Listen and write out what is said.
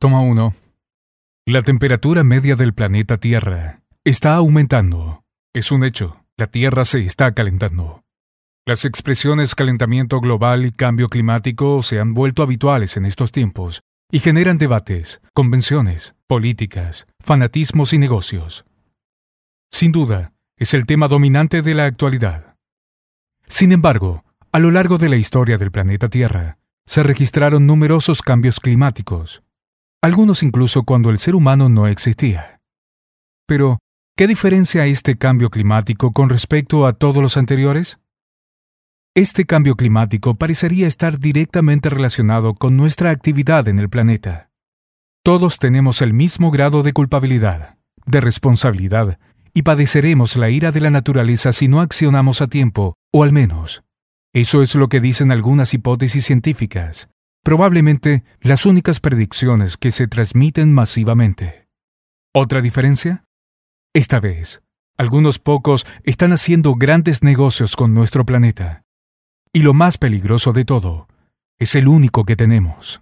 Toma 1. La temperatura media del planeta Tierra está aumentando. Es un hecho. La Tierra se está calentando. Las expresiones calentamiento global y cambio climático se han vuelto habituales en estos tiempos y generan debates, convenciones, políticas, fanatismos y negocios. Sin duda, es el tema dominante de la actualidad. Sin embargo, a lo largo de la historia del planeta Tierra, se registraron numerosos cambios climáticos, algunos incluso cuando el ser humano no existía. Pero, ¿qué diferencia este cambio climático con respecto a todos los anteriores? Este cambio climático parecería estar directamente relacionado con nuestra actividad en el planeta. Todos tenemos el mismo grado de culpabilidad, de responsabilidad, y padeceremos la ira de la naturaleza si no accionamos a tiempo, o al menos. Eso es lo que dicen algunas hipótesis científicas, probablemente las únicas predicciones que se transmiten masivamente. ¿Otra diferencia? Esta vez, algunos pocos están haciendo grandes negocios con nuestro planeta. Y lo más peligroso de todo, es el único que tenemos.